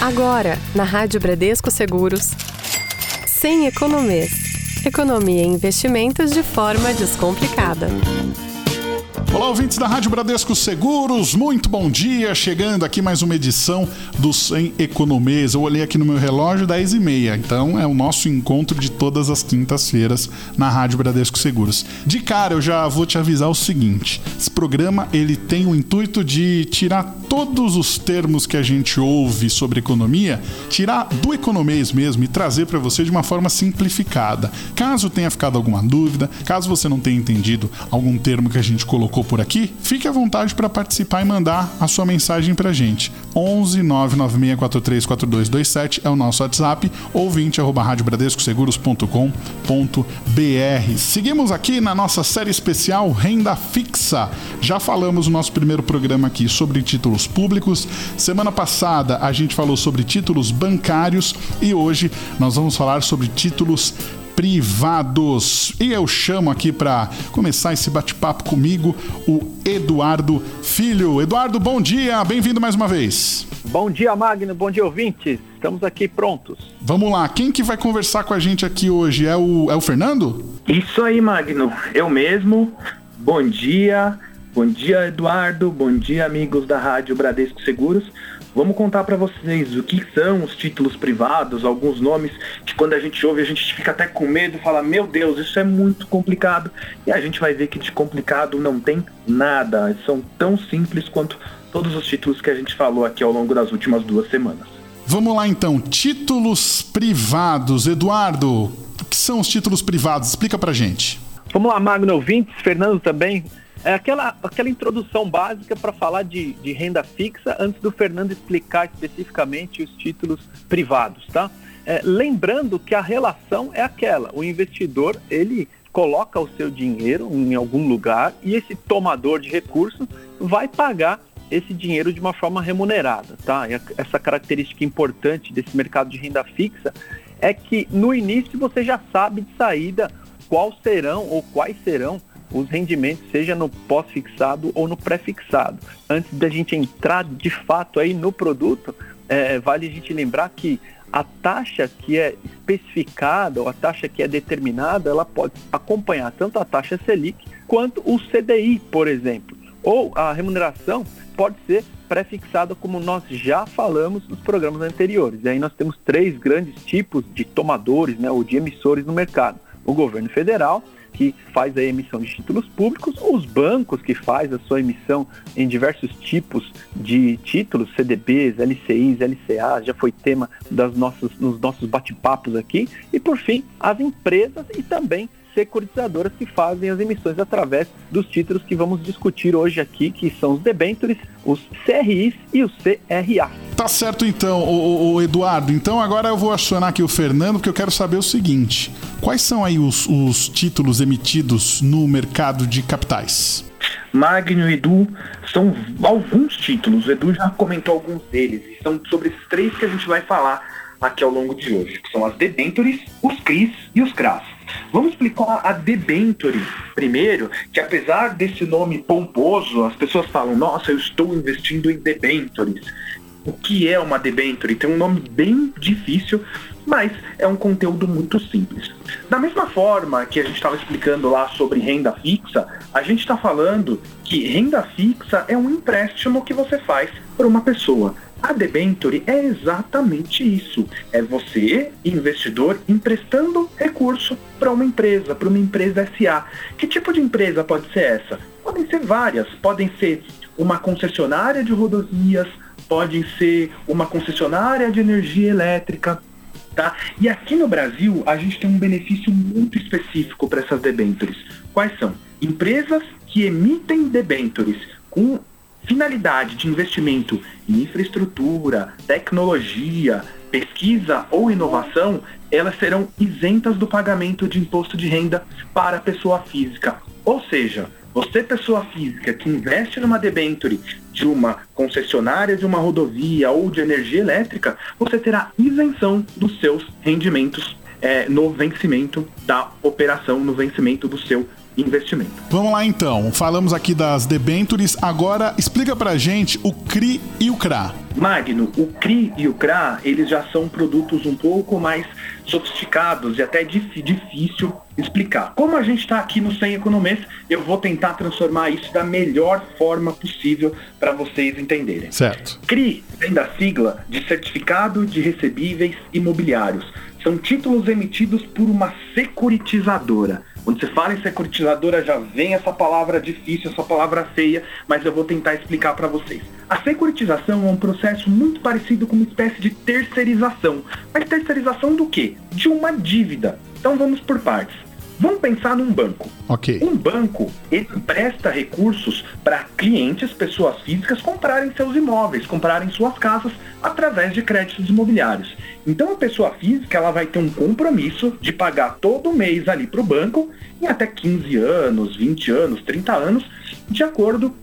Agora, na Rádio Bradesco Seguros, sem economês. Economia e investimentos de forma descomplicada. Olá, ouvintes da Rádio Bradesco Seguros, muito bom dia. Chegando aqui mais uma edição do Sem Economês. Eu olhei aqui no meu relógio, 10 e meia. Então é o nosso encontro de todas as quintas-feiras na Rádio Bradesco Seguros. De cara, eu já vou te avisar o seguinte: esse programa ele tem o intuito de tirar todos os termos que a gente ouve sobre economia, tirar do economês mesmo e trazer para você de uma forma simplificada. Caso tenha ficado alguma dúvida, caso você não tenha entendido algum termo que a gente colocou ficou por aqui, fique à vontade para participar e mandar a sua mensagem para gente. 11 996434227 é o nosso WhatsApp ou 20 arroba radiobradescoseguros.com.br. Seguimos aqui na nossa série especial Renda Fixa. Já falamos no nosso primeiro programa aqui sobre títulos públicos. Semana passada a gente falou sobre títulos bancários e hoje nós vamos falar sobre títulos privados. E eu chamo aqui para começar esse bate-papo comigo o Eduardo Filho. Eduardo, bom dia, bem-vindo mais uma vez. Bom dia, Magno, bom dia, ouvintes. Estamos aqui prontos. Vamos lá, quem que vai conversar com a gente aqui hoje? É o, é o Fernando? Isso aí, Magno, eu mesmo. Bom dia, bom dia, Eduardo, bom dia, amigos da Rádio Bradesco Seguros. Vamos contar para vocês o que são os títulos privados, alguns nomes que quando a gente ouve a gente fica até com medo fala, meu Deus, isso é muito complicado. E a gente vai ver que de complicado não tem nada. São tão simples quanto todos os títulos que a gente falou aqui ao longo das últimas duas semanas. Vamos lá então, títulos privados. Eduardo, o que são os títulos privados? Explica pra gente. Vamos lá, Magno ouvintes, Fernando também. É aquela, aquela introdução básica para falar de, de renda fixa antes do Fernando explicar especificamente os títulos privados, tá? É, lembrando que a relação é aquela, o investidor ele coloca o seu dinheiro em algum lugar e esse tomador de recursos vai pagar esse dinheiro de uma forma remunerada, tá? E essa característica importante desse mercado de renda fixa é que no início você já sabe de saída quais serão ou quais serão os rendimentos, seja no pós-fixado ou no pré-fixado. Antes da gente entrar de fato aí no produto, é, vale a gente lembrar que a taxa que é especificada ou a taxa que é determinada, ela pode acompanhar tanto a taxa Selic quanto o CDI, por exemplo. Ou a remuneração pode ser pré-fixada, como nós já falamos nos programas anteriores. E aí nós temos três grandes tipos de tomadores né, ou de emissores no mercado. O governo federal, que faz a emissão de títulos públicos, os bancos que faz a sua emissão em diversos tipos de títulos, CDBs, LCIs, LCAs, já foi tema das nossas, nos nossos bate-papos aqui, e por fim, as empresas e também securitizadoras que fazem as emissões através dos títulos que vamos discutir hoje aqui, que são os debentures, os CRIs e os CRA. Tá certo então, o, o, Eduardo. Então agora eu vou acionar aqui o Fernando, porque eu quero saber o seguinte: quais são aí os, os títulos emitidos no mercado de capitais? Magno Edu são alguns títulos, o Edu já comentou alguns deles, e são sobre esses três que a gente vai falar aqui ao longo de hoje, que são as debentures, os CRIs e os CRAS. Vamos explicar a debenture primeiro, que apesar desse nome pomposo, as pessoas falam, nossa, eu estou investindo em debentures. O que é uma debenture? Tem um nome bem difícil, mas é um conteúdo muito simples. Da mesma forma que a gente estava explicando lá sobre renda fixa, a gente está falando que renda fixa é um empréstimo que você faz para uma pessoa. A debenture é exatamente isso. É você, investidor, emprestando recurso para uma empresa, para uma empresa SA. Que tipo de empresa pode ser essa? Podem ser várias. Podem ser uma concessionária de rodovias, podem ser uma concessionária de energia elétrica, Tá? E aqui no Brasil, a gente tem um benefício muito específico para essas debentures. Quais são? Empresas que emitem debentures com finalidade de investimento em infraestrutura, tecnologia, pesquisa ou inovação, elas serão isentas do pagamento de imposto de renda para a pessoa física. Ou seja, você, pessoa física, que investe numa debenture de uma concessionária de uma rodovia ou de energia elétrica, você terá isenção dos seus rendimentos é, no vencimento da operação, no vencimento do seu investimento. Vamos lá então, falamos aqui das debentures, agora explica pra gente o CRI e o CRA. Magno, o CRI e o CRA, eles já são produtos um pouco mais sofisticados e até dif difícil explicar. Como a gente está aqui no Sem Economês, eu vou tentar transformar isso da melhor forma possível para vocês entenderem. Certo. CRI vem da sigla de Certificado de Recebíveis Imobiliários. São títulos emitidos por uma securitizadora. Quando você fala em securitizadora, já vem essa palavra difícil, essa palavra feia, mas eu vou tentar explicar para vocês. A securitização é um processo muito parecido com uma espécie de terceirização. Mas terceirização do quê? De uma dívida. Então vamos por partes. Vamos pensar num banco. Ok. Um banco ele empresta recursos para clientes, pessoas físicas, comprarem seus imóveis, comprarem suas casas através de créditos imobiliários. Então a pessoa física ela vai ter um compromisso de pagar todo mês ali para o banco em até 15 anos, 20 anos, 30 anos, de acordo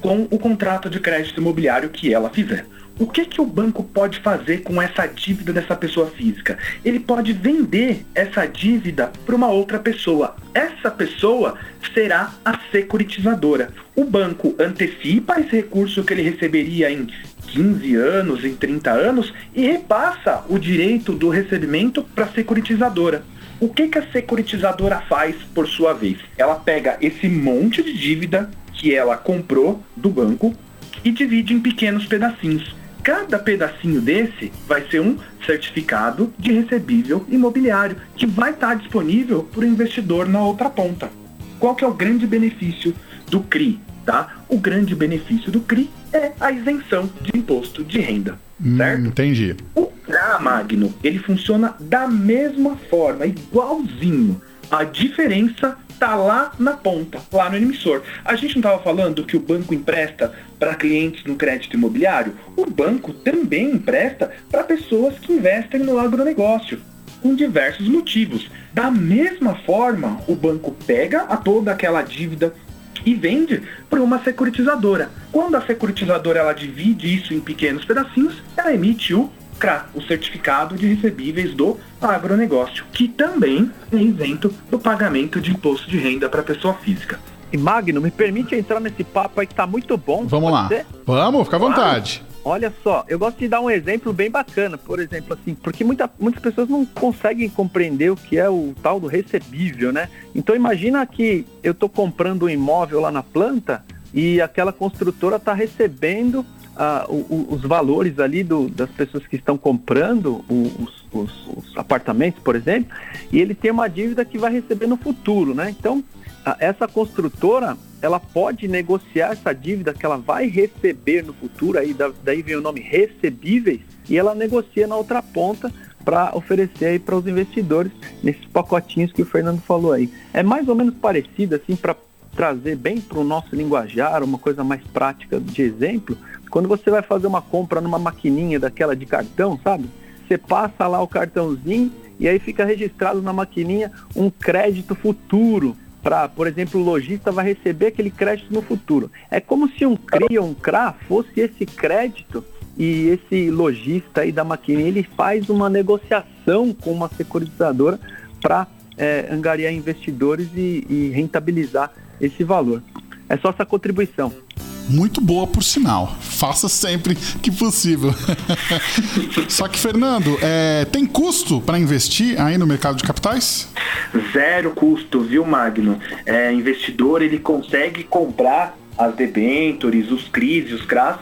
com o contrato de crédito imobiliário que ela fizer. O que, que o banco pode fazer com essa dívida dessa pessoa física? Ele pode vender essa dívida para uma outra pessoa. Essa pessoa será a securitizadora. O banco antecipa esse recurso que ele receberia em 15 anos, em 30 anos e repassa o direito do recebimento para a securitizadora. O que, que a securitizadora faz por sua vez? Ela pega esse monte de dívida que ela comprou do banco e divide em pequenos pedacinhos. Cada pedacinho desse vai ser um certificado de recebível imobiliário que vai estar disponível para o investidor na outra ponta. Qual que é o grande benefício do CRI? Tá? O grande benefício do CRI é a isenção de imposto de renda. Hum, certo? entendi. O CRA, Magno, ele funciona da mesma forma, igualzinho. A diferença tá lá na ponta, lá no emissor. A gente não estava falando que o banco empresta para clientes no crédito imobiliário? O banco também empresta para pessoas que investem no agronegócio, com diversos motivos. Da mesma forma, o banco pega a toda aquela dívida e vende para uma securitizadora. Quando a securitizadora ela divide isso em pequenos pedacinhos, ela emite o CRA, o Certificado de Recebíveis do Agronegócio, que também é isento do pagamento de imposto de renda para pessoa física. E Magno, me permite entrar nesse papo aí que tá muito bom. Vamos lá. Ser? Vamos, fica à vontade. Olha só, eu gosto de dar um exemplo bem bacana, por exemplo, assim, porque muita, muitas pessoas não conseguem compreender o que é o tal do recebível, né? Então imagina que eu estou comprando um imóvel lá na planta e aquela construtora está recebendo ah, o, os valores ali do, das pessoas que estão comprando os, os, os, apartamentos, por exemplo, e ele tem uma dívida que vai receber no futuro, né? Então, ah, essa construtora, ela pode negociar essa dívida que ela vai receber no futuro, aí daí vem o nome recebíveis, e ela negocia na outra ponta para oferecer aí para os investidores nesses pacotinhos que o Fernando falou aí. É mais ou menos parecido assim para trazer bem para o nosso linguajar, uma coisa mais prática de exemplo, quando você vai fazer uma compra numa maquininha daquela de cartão, sabe? Você passa lá o cartãozinho e aí fica registrado na maquininha um crédito futuro. Para, por exemplo, o lojista vai receber aquele crédito no futuro. É como se um CRI ou um CRA fosse esse crédito e esse lojista aí da maquininha ele faz uma negociação com uma securitizadora para é, angariar investidores e, e rentabilizar esse valor. É só essa contribuição muito boa por sinal. Faça sempre que possível. Só que, Fernando, é, tem custo para investir aí no mercado de capitais? Zero custo, viu, Magno? É, investidor ele consegue comprar as debentures, os CRIs e os CRAS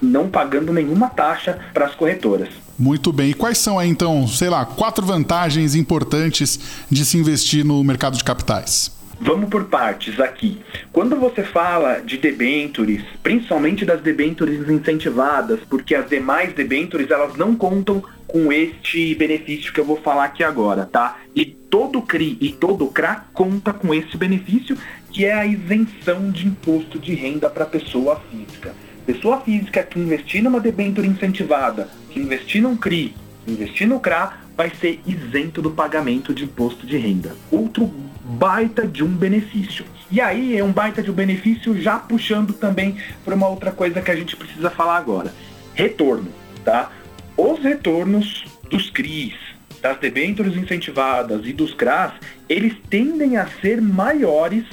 não pagando nenhuma taxa para as corretoras. Muito bem. E quais são aí, então, sei lá, quatro vantagens importantes de se investir no mercado de capitais? Vamos por partes aqui. Quando você fala de debentures, principalmente das debentures incentivadas, porque as demais debentures elas não contam com este benefício que eu vou falar aqui agora, tá? E todo CRI e todo CRA conta com esse benefício, que é a isenção de imposto de renda para pessoa física. Pessoa física que investir numa debenture incentivada, que investir num CRI, investir no CRA, vai ser isento do pagamento de imposto de renda. Outro baita de um benefício. E aí é um baita de um benefício já puxando também para uma outra coisa que a gente precisa falar agora. Retorno, tá? Os retornos dos CRIs, das debêntures incentivadas e dos CRAs, eles tendem a ser maiores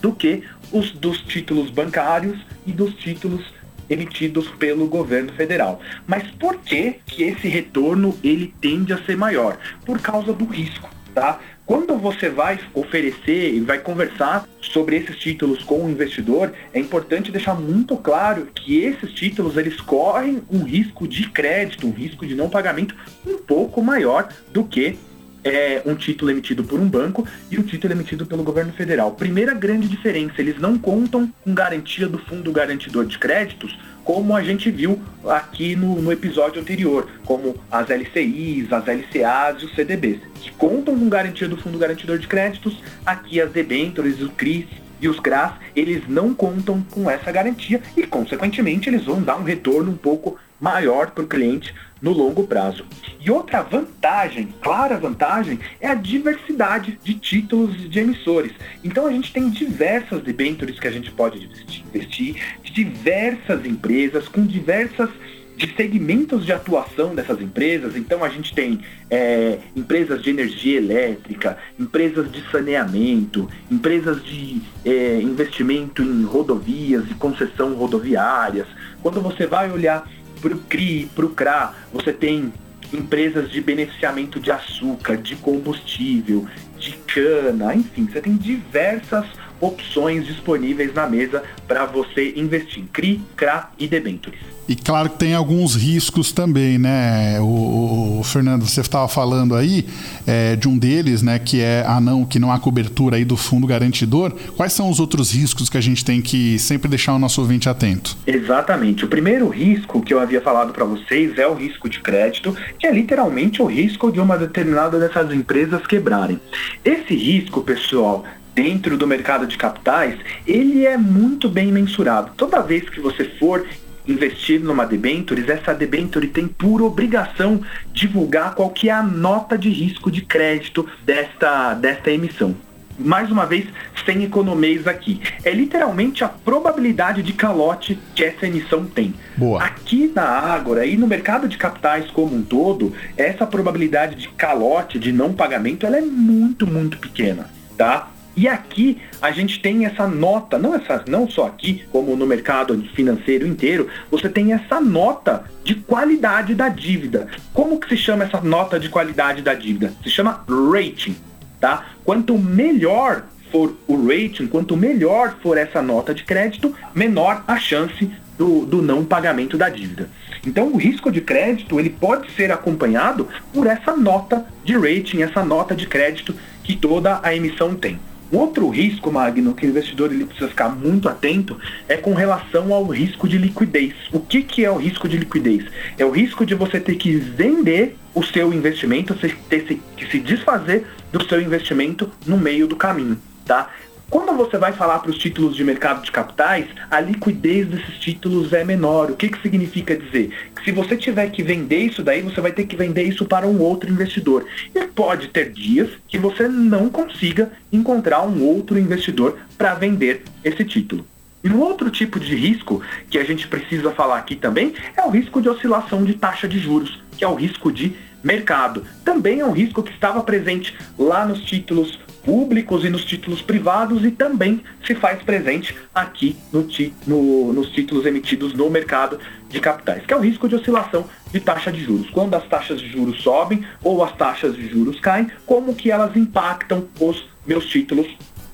do que os dos títulos bancários e dos títulos emitidos pelo governo federal. Mas por que que esse retorno ele tende a ser maior? Por causa do risco, tá? Quando você vai oferecer e vai conversar sobre esses títulos com o investidor, é importante deixar muito claro que esses títulos eles correm um risco de crédito, um risco de não pagamento um pouco maior do que é, um título emitido por um banco e um título emitido pelo governo federal. Primeira grande diferença, eles não contam com garantia do fundo garantidor de créditos, como a gente viu aqui no, no episódio anterior, como as LCIs, as LCAs e os CDBs, que contam com garantia do fundo garantidor de créditos, aqui as debêntures, o CRIs e os CRAs, eles não contam com essa garantia e, consequentemente, eles vão dar um retorno um pouco maior para o cliente no longo prazo. E outra vantagem, clara vantagem, é a diversidade de títulos de emissores. Então a gente tem diversas debêntures que a gente pode investir, de diversas empresas, com diversas de segmentos de atuação dessas empresas. Então a gente tem é, empresas de energia elétrica, empresas de saneamento, empresas de é, investimento em rodovias e concessão rodoviárias. Quando você vai olhar para o CRI, para o CRA, você tem empresas de beneficiamento de açúcar, de combustível, de cana, enfim, você tem diversas opções disponíveis na mesa para você investir em CRI, CRA e debentures. E claro que tem alguns riscos também, né? O, o Fernando, você estava falando aí é, de um deles, né? Que é a ah, não, que não há cobertura aí do fundo garantidor. Quais são os outros riscos que a gente tem que sempre deixar o nosso ouvinte atento? Exatamente. O primeiro risco que eu havia falado para vocês é o risco de crédito, que é literalmente o risco de uma determinada dessas empresas quebrarem. Esse risco, pessoal, dentro do mercado de capitais, ele é muito bem mensurado. Toda vez que você for investir numa debentures, essa debenture tem por obrigação divulgar qual que é a nota de risco de crédito desta, desta emissão. Mais uma vez, sem economês aqui. É literalmente a probabilidade de calote que essa emissão tem. Boa. Aqui na Ágora e no mercado de capitais como um todo, essa probabilidade de calote, de não pagamento, ela é muito, muito pequena, tá? E aqui a gente tem essa nota, não, essa, não só aqui, como no mercado financeiro inteiro, você tem essa nota de qualidade da dívida. Como que se chama essa nota de qualidade da dívida? Se chama rating, tá? Quanto melhor for o rating, quanto melhor for essa nota de crédito, menor a chance do, do não pagamento da dívida. Então o risco de crédito ele pode ser acompanhado por essa nota de rating, essa nota de crédito que toda a emissão tem. Outro risco, Magno, que o investidor ele precisa ficar muito atento é com relação ao risco de liquidez. O que, que é o risco de liquidez? É o risco de você ter que vender o seu investimento, você ter que se desfazer do seu investimento no meio do caminho, tá? Quando você vai falar para os títulos de mercado de capitais, a liquidez desses títulos é menor. O que, que significa dizer? Que se você tiver que vender isso daí, você vai ter que vender isso para um outro investidor. E pode ter dias que você não consiga encontrar um outro investidor para vender esse título. E um outro tipo de risco que a gente precisa falar aqui também é o risco de oscilação de taxa de juros, que é o risco de mercado. Também é um risco que estava presente lá nos títulos públicos e nos títulos privados e também se faz presente aqui no, no, nos títulos emitidos no mercado de capitais, que é o risco de oscilação de taxa de juros. Quando as taxas de juros sobem ou as taxas de juros caem, como que elas impactam os meus títulos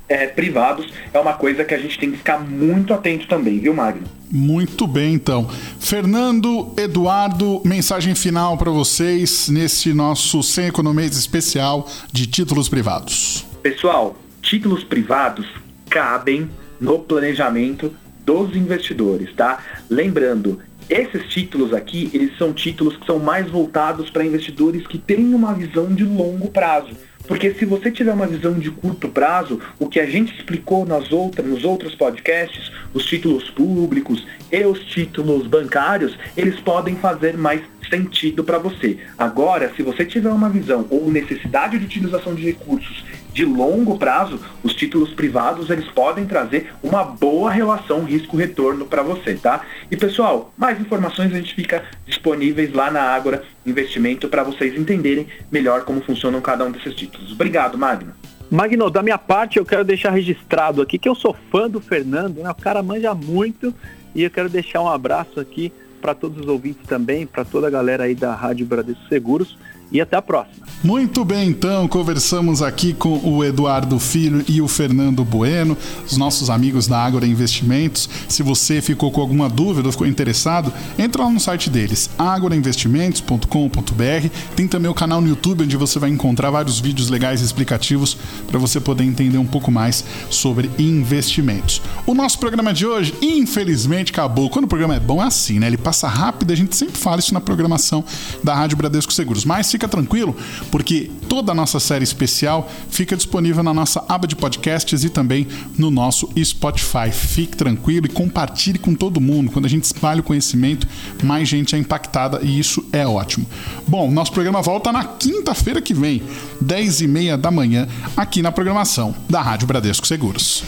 é, privados é uma coisa que a gente tem que ficar muito atento também, viu, Magno? Muito bem, então. Fernando, Eduardo, mensagem final para vocês nesse nosso Sem Economias especial de títulos privados. Pessoal, títulos privados cabem no planejamento dos investidores, tá? Lembrando, esses títulos aqui, eles são títulos que são mais voltados para investidores que têm uma visão de longo prazo. Porque se você tiver uma visão de curto prazo, o que a gente explicou nas outras, nos outros podcasts, os títulos públicos e os títulos bancários, eles podem fazer mais sentido para você. Agora, se você tiver uma visão ou necessidade de utilização de recursos de longo prazo, os títulos privados eles podem trazer uma boa relação risco-retorno para você, tá? E pessoal, mais informações a gente fica disponíveis lá na Ágora Investimento para vocês entenderem melhor como funcionam cada um desses títulos. Obrigado, Magno. Magno, da minha parte, eu quero deixar registrado aqui que eu sou fã do Fernando, né? O cara manja muito e eu quero deixar um abraço aqui para todos os ouvintes também, para toda a galera aí da Rádio Bradesco Seguros e até a próxima. Muito bem, então, conversamos aqui com o Eduardo Filho e o Fernando Bueno, os nossos amigos da Ágora Investimentos. Se você ficou com alguma dúvida ou ficou interessado, entra lá no site deles, agorainvestimentos.com.br. Tem também o canal no YouTube onde você vai encontrar vários vídeos legais e explicativos para você poder entender um pouco mais sobre investimentos. O nosso programa de hoje, infelizmente, acabou. Quando o programa é bom, é assim, né? Ele passa rápido, a gente sempre fala isso na programação da Rádio Bradesco Seguros. Mas fica tranquilo, porque toda a nossa série especial fica disponível na nossa aba de podcasts e também no nosso Spotify. Fique tranquilo e compartilhe com todo mundo. Quando a gente espalha o conhecimento, mais gente é impactada e isso é ótimo. Bom, nosso programa volta na quinta-feira que vem, 10 e meia da manhã, aqui na programação da Rádio Bradesco Seguros.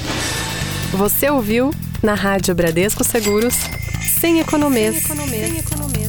Você ouviu na Rádio Bradesco Seguros, sem economês. Sem economês. Sem economês.